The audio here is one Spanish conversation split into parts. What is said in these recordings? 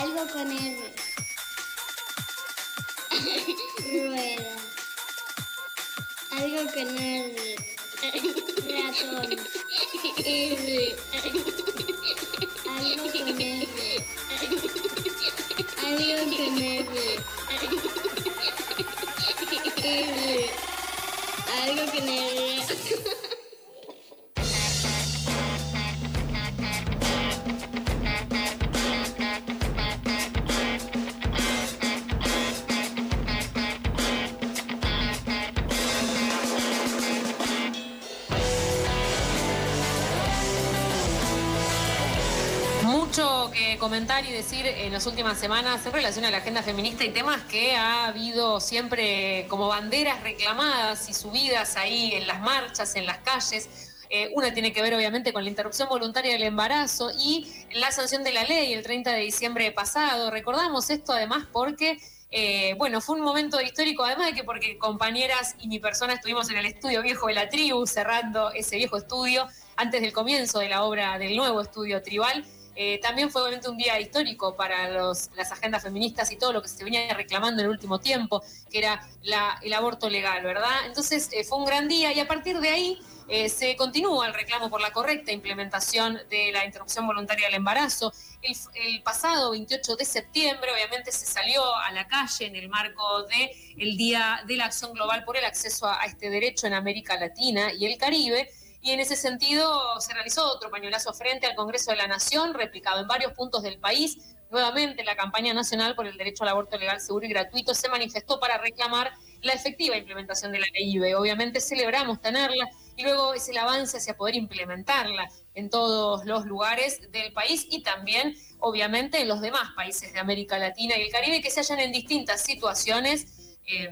Algo con R. Rueda. Algo con R. Ratón. R. Algo con R. Algo con R. R. Algo con R. comentar y decir en las últimas semanas en relación a la agenda feminista y temas que ha habido siempre como banderas reclamadas y subidas ahí en las marchas, en las calles. Eh, una tiene que ver obviamente con la interrupción voluntaria del embarazo y la sanción de la ley el 30 de diciembre pasado. Recordamos esto además porque, eh, bueno, fue un momento histórico, además de que porque compañeras y mi persona estuvimos en el estudio viejo de la tribu, cerrando ese viejo estudio antes del comienzo de la obra del nuevo estudio tribal. Eh, también fue obviamente un día histórico para los, las agendas feministas y todo lo que se venía reclamando en el último tiempo, que era el aborto legal, ¿verdad? Entonces eh, fue un gran día y a partir de ahí eh, se continúa el reclamo por la correcta implementación de la interrupción voluntaria del embarazo. El, pasado 28 de septiembre, obviamente, se salió a la calle en el marco del el Día de la Acción Global por el acceso a este derecho en América Latina y el Caribe y en ese sentido se realizó otro pañuelazo frente al Congreso de la Nación, replicado en varios puntos del país. Nuevamente, la campaña nacional por el derecho al aborto legal, seguro y gratuito se manifestó para reclamar la efectiva implementación de la ley IBE. Obviamente celebramos tenerla y luego es el avance hacia poder implementarla en todos los lugares del país y también, obviamente, en los demás países de América Latina y el Caribe que se hallan en distintas situaciones eh,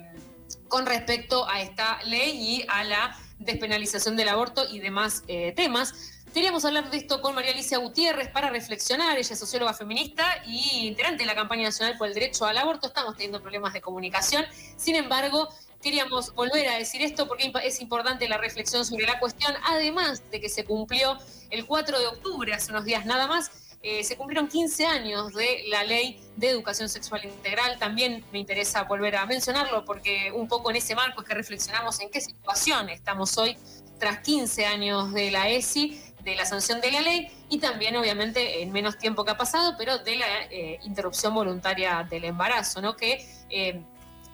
con respecto a esta ley y a la despenalización del aborto y demás eh, temas. Queríamos hablar de esto con María Alicia Gutiérrez para reflexionar. Ella es socióloga feminista y integrante de la campaña nacional por el derecho al aborto. Estamos teniendo problemas de comunicación. Sin embargo, queríamos volver a decir esto porque es importante la reflexión sobre la cuestión, además de que se cumplió el 4 de octubre, hace unos días nada más, eh, se cumplieron 15 años de la ley de educación sexual integral. También me interesa volver a mencionarlo porque un poco en ese marco es que reflexionamos en qué situación estamos hoy tras 15 años de la ESI, de la sanción de la ley y también obviamente en menos tiempo que ha pasado, pero de la eh, interrupción voluntaria del embarazo, ¿no? que eh,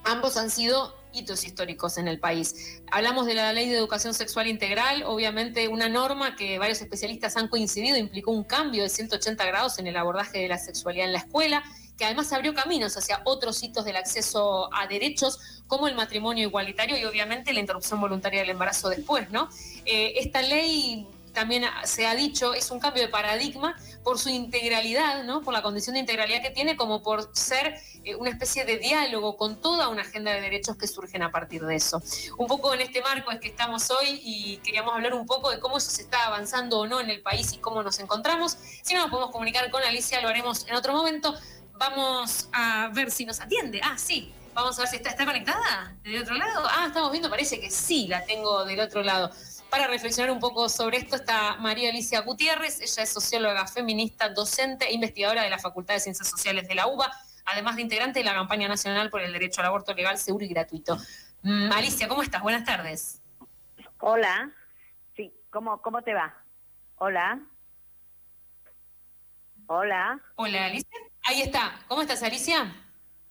ambos han sido hitos históricos en el país. Hablamos de la ley de educación sexual integral, obviamente una norma que varios especialistas han coincidido, implicó un cambio de 180 grados en el abordaje de la sexualidad en la escuela, que además abrió caminos hacia otros hitos del acceso a derechos como el matrimonio igualitario y obviamente la interrupción voluntaria del embarazo después, ¿no? Eh, esta ley también se ha dicho, es un cambio de paradigma por su integralidad, ¿no? por la condición de integralidad que tiene, como por ser eh, una especie de diálogo con toda una agenda de derechos que surgen a partir de eso. Un poco en este marco es que estamos hoy y queríamos hablar un poco de cómo eso se está avanzando o no en el país y cómo nos encontramos. Si no podemos comunicar con Alicia, lo haremos en otro momento. Vamos a ver si nos atiende. Ah, sí. Vamos a ver si está, está conectada del otro lado. Ah, estamos viendo, parece que sí, la tengo del otro lado. Para reflexionar un poco sobre esto está María Alicia Gutiérrez, ella es socióloga feminista, docente e investigadora de la Facultad de Ciencias Sociales de la UBA, además de integrante de la campaña nacional por el derecho al aborto legal, seguro y gratuito. Mm, Alicia, ¿cómo estás? Buenas tardes. Hola, sí, ¿cómo, cómo te va? Hola. Hola. Hola, Alicia. Ahí está. ¿Cómo estás, Alicia?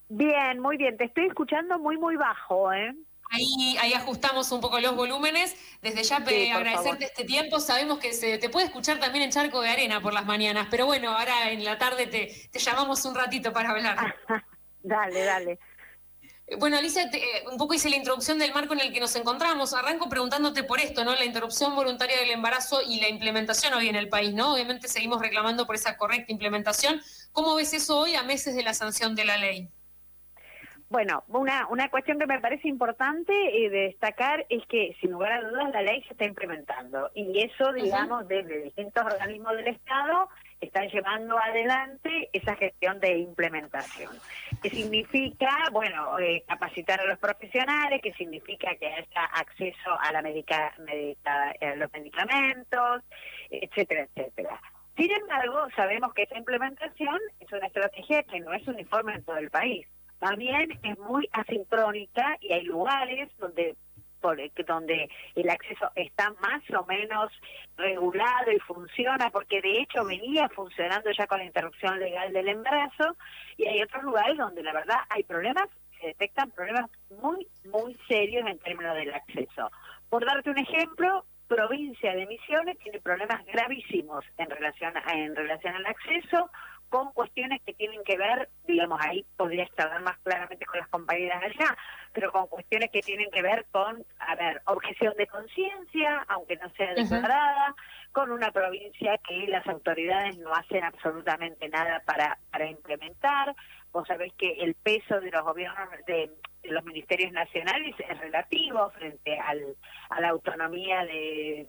Bien, muy bien. Te estoy escuchando muy, muy bajo, ¿eh? Ahí, ahí ajustamos un poco los volúmenes. Desde ya sí, agradecerte este tiempo. Sabemos que se te puede escuchar también en Charco de Arena por las mañanas, pero bueno, ahora en la tarde te, te llamamos un ratito para hablar. dale, dale. Bueno, Alicia, te, eh, un poco hice la introducción del marco en el que nos encontramos. Arranco preguntándote por esto, ¿no? La interrupción voluntaria del embarazo y la implementación hoy en el país, ¿no? Obviamente seguimos reclamando por esa correcta implementación. ¿Cómo ves eso hoy a meses de la sanción de la ley? Bueno, una, una cuestión que me parece importante eh, de destacar es que, sin lugar a dudas, la ley se está implementando. Y eso, digamos, desde distintos organismos del Estado están llevando adelante esa gestión de implementación. ¿Qué significa? Bueno, eh, capacitar a los profesionales, que significa que haya acceso a, la medica, medica, a los medicamentos, etcétera, etcétera. Sin embargo, sabemos que esa implementación es una estrategia que no es uniforme en todo el país. Más bien es muy asincrónica y hay lugares donde donde el acceso está más o menos regulado y funciona, porque de hecho venía funcionando ya con la interrupción legal del embarazo, y hay otros lugares donde la verdad hay problemas, se detectan problemas muy, muy serios en términos del acceso. Por darte un ejemplo, provincia de Misiones tiene problemas gravísimos en relación en relación al acceso con cuestiones que tienen que ver, digamos, ahí podría estar más claramente con las compañeras allá, pero con cuestiones que tienen que ver con, a ver, objeción de conciencia, aunque no sea declarada, con una provincia que las autoridades no hacen absolutamente nada para, para implementar. Vos sabés que el peso de los gobiernos, de, de los ministerios nacionales es relativo frente al, a la autonomía de,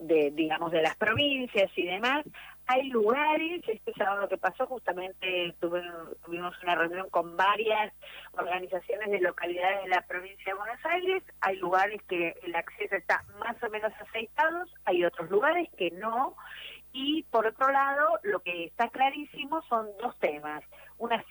de, digamos, de las provincias y demás. Hay lugares, este sábado que pasó justamente tuvimos una reunión con varias organizaciones de localidades de la provincia de Buenos Aires, hay lugares que el acceso está más o menos aceitado, hay otros lugares que no, y por otro lado, lo que está clarísimo son dos temas. Una,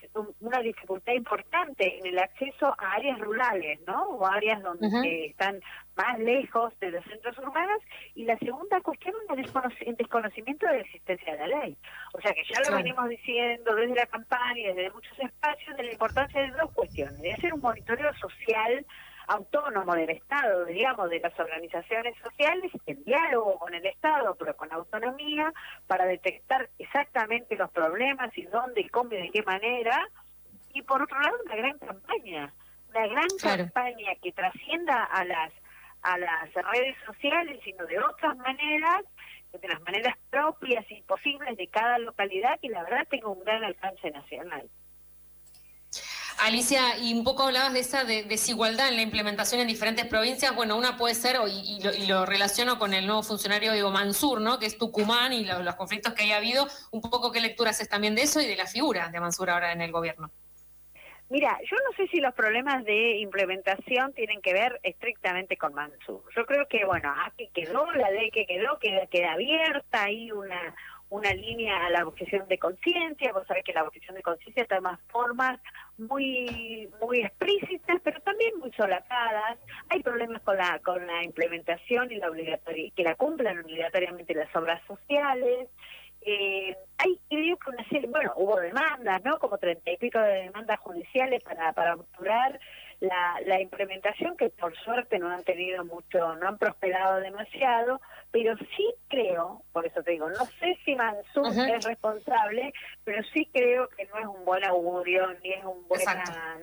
una dificultad importante en el acceso a áreas rurales, ¿no? O áreas donde están más lejos de los centros urbanos. Y la segunda cuestión, un desconocimiento de la existencia de la ley. O sea que ya lo venimos diciendo desde la campaña y desde muchos espacios de la importancia de dos cuestiones. De hacer un monitoreo social autónomo del Estado, digamos, de las organizaciones sociales, en diálogo con el Estado, pero con autonomía, para detectar exactamente los problemas y dónde, y cómo y de qué manera. Y por otro lado, una gran campaña, una gran campaña que trascienda a las a las redes sociales, sino de otras maneras, de las maneras propias y posibles de cada localidad, que la verdad tenga un gran alcance nacional. Alicia, y un poco hablabas de esa desigualdad en la implementación en diferentes provincias. Bueno, una puede ser, y, lo, relaciono con el nuevo funcionario Diego Mansur, ¿no? que es Tucumán y los conflictos que haya habido. Un poco qué lecturas es también de eso y de la figura de Mansur ahora en el gobierno. Mira, yo no sé si los problemas de implementación tienen que ver estrictamente con Mansur. Yo creo que, bueno, aquí quedó, la ley que quedó, queda, queda abierta, hay una, una línea a la objeción de conciencia, vos sabés que la objeción de conciencia toma formas muy muy explícitas, pero también muy solapadas. Hay problemas con la con la implementación y la obligatoria que la cumplan obligatoriamente las obras sociales. Eh, hay creo que una serie, bueno, hubo demandas, ¿no? Como treinta y pico de demandas judiciales para para obturar la, la implementación que por suerte no han tenido mucho, no han prosperado demasiado, pero sí creo, por eso te digo, no sé si Mansur es responsable, pero sí creo que no es un buen augurio, ni es un buen,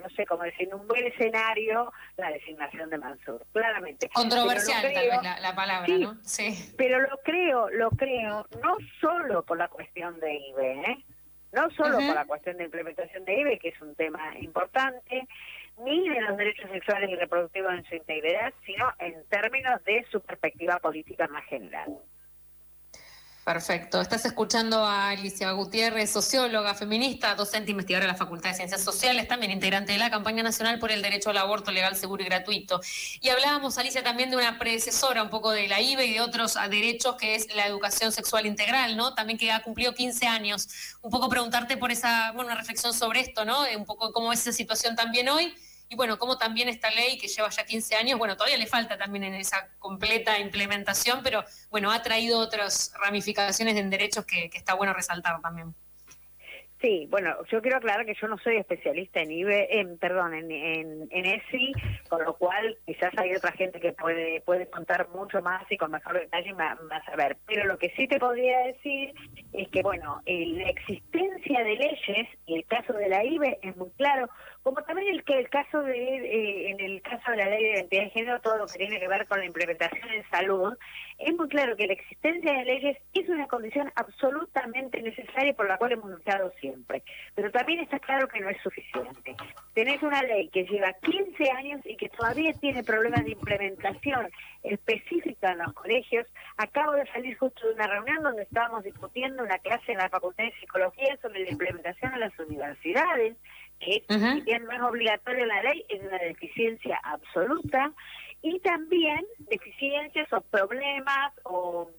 no sé cómo decir, un buen escenario la designación de Mansur, claramente. Controversial tal vez la, palabra, ¿no? Sí. Pero lo creo, lo creo, no solo por la cuestión de IBE, ¿eh? no solo por la cuestión de implementación de IBE, que es un tema importante, ni de los derechos sexuales y reproductivos en su integridad, sino en términos de su perspectiva política más general. Perfecto. Estás escuchando a Alicia Gutiérrez, socióloga, feminista, docente investigadora de la Facultad de Ciencias Sociales, también integrante de la campaña nacional por el derecho al aborto legal, seguro y gratuito. Y hablábamos, Alicia, también de una predecesora un poco de la IBE y de otros derechos, que es la educación sexual integral, ¿no? También que ha cumplido 15 años. Un poco preguntarte por esa, bueno, una reflexión sobre esto, ¿no? Un poco cómo es esa situación también hoy y bueno, como también esta ley que lleva ya 15 años, bueno, todavía le falta también en esa completa implementación, pero bueno, ha traído otras ramificaciones en derechos que, está bueno resaltar también. Sí, bueno, yo quiero aclarar que yo no soy especialista en IBE, en, perdón, en, en, ESI, con lo cual quizás hay otra gente que puede puede contar mucho más y con mejor detalle más a ver. Pero lo que sí te podría decir es que, bueno, eh, la existencia de leyes, y el caso de la IBE es muy claro, como también el caso de eh, en el caso de la ley de identidad de género todo lo que tiene que ver con la implementación en salud es muy claro que la existencia de leyes es una condición absolutamente necesaria por la cual hemos luchado siempre. Pero también está claro que no es suficiente. Tenés una ley que lleva 15 años y que todavía tiene problemas de implementación específica en los colegios. Acabo de salir justo de una reunión donde estábamos discutiendo una clase en la facultad de psicología sobre la implementación en las universidades que si bien no es obligatoria la ley, es una deficiencia absoluta, y también deficiencias o problemas o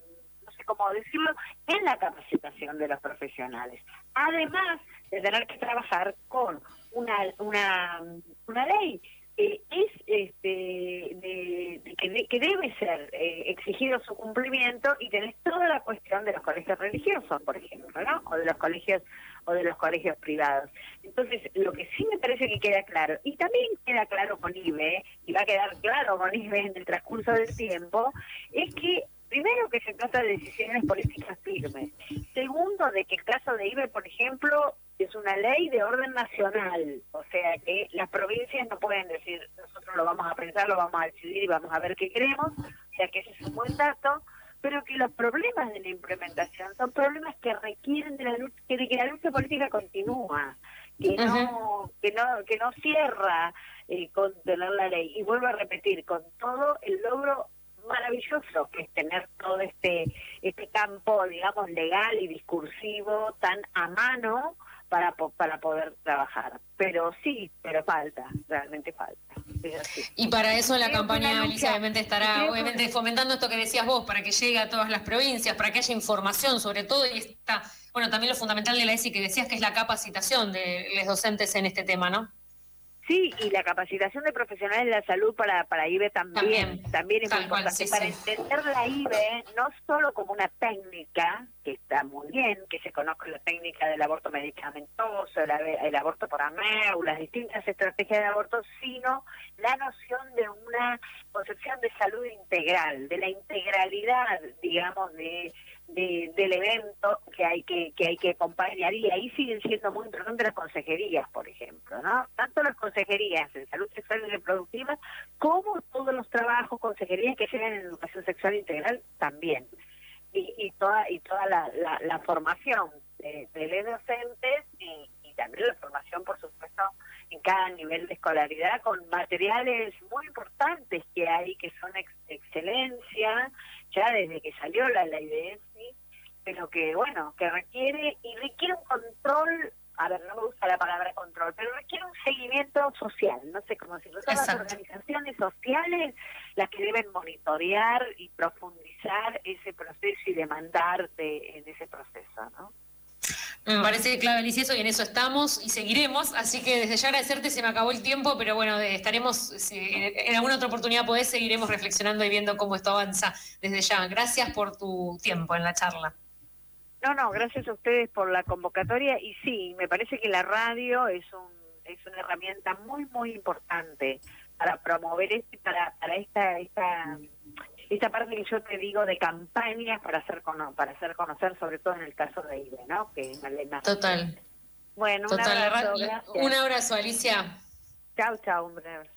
sé cómo decirlo, en la capacitación de los profesionales. Además de tener que trabajar con una, una, una ley que es este de, que, debe ser eh, exigido su cumplimiento y tenés toda la cuestión de los colegios religiosos, por ejemplo, ¿no? O de los colegios o de los colegios privados. Entonces, lo que sí me parece que queda claro, y también queda claro con IBE, y va a quedar claro con IBE en el transcurso del tiempo, es que primero que se trata de decisiones políticas firmes. Segundo, de que el caso de IBE, por ejemplo, es una ley de orden nacional, o sea que las provincias no pueden decir nosotros lo vamos a pensar, lo vamos a decidir y vamos a ver qué queremos, o sea que ese es un buen dato, pero que los problemas de la implementación son problemas que requieren de la lucha, que, de que la lucha política continúa, que no que no que no cierra eh, con tener la ley. Y vuelvo a repetir con todo el logro maravilloso que es tener todo este este campo digamos legal y discursivo tan a mano para, para poder trabajar. Pero sí, pero falta, realmente falta. Y para eso la campaña, Alicia, obviamente estará obviamente fomentando esto que decías vos, para que llegue a todas las provincias, para que haya información sobre todo y está, bueno, también lo fundamental de la ESI que decías que es la capacitación de los docentes en este tema, ¿no? Sí, y la capacitación de profesionales de la salud para, para IBE también, también, es muy importante. para entender la IBE no solo como una técnica, que está muy bien, que se conozca la técnica del aborto medicamentoso, el, aborto por AMEU, las distintas estrategias de aborto, sino la noción de una concepción de salud integral, de la integralidad, digamos, de del evento que hay que, que hay que acompañar y ahí siguen siendo muy importantes las consejerías, por ejemplo, ¿no? Tanto las consejerías en salud sexual y reproductiva como todos los trabajos, consejerías que llegan en educación sexual integral también. Y, y toda y toda la, la, formación de, los docentes y, y también la formación, por supuesto, en cada nivel de escolaridad con materiales muy importantes que hay, que son excelencia, ya desde que salió la ley de ESI, pero que, bueno, que requiere, y requiere un control, a ver, no me gusta la palabra control, pero requiere un seguimiento social, no sé cómo decirlo, son las organizaciones sociales las que deben monitorear y profundizar ese proceso y demandar de, en ese proceso, ¿no? Me parece clave, Alicia, eso y en eso estamos y seguiremos. Así que desde ya agradecerte, se me acabó el tiempo, pero bueno, estaremos, si en alguna otra oportunidad podés, seguiremos reflexionando y viendo cómo esto avanza desde ya. Gracias por tu tiempo en la charla. No, no, gracias a ustedes por la convocatoria y sí, me parece que la radio es un es una herramienta muy muy importante para promover este para para esta esta esta parte que yo te digo de campañas para hacer para hacer conocer, sobre todo en el caso de IBE, ¿no? Que es Total. Bueno, un abrazo. Un abrazo, Alicia. Chao, chao, un abrazo.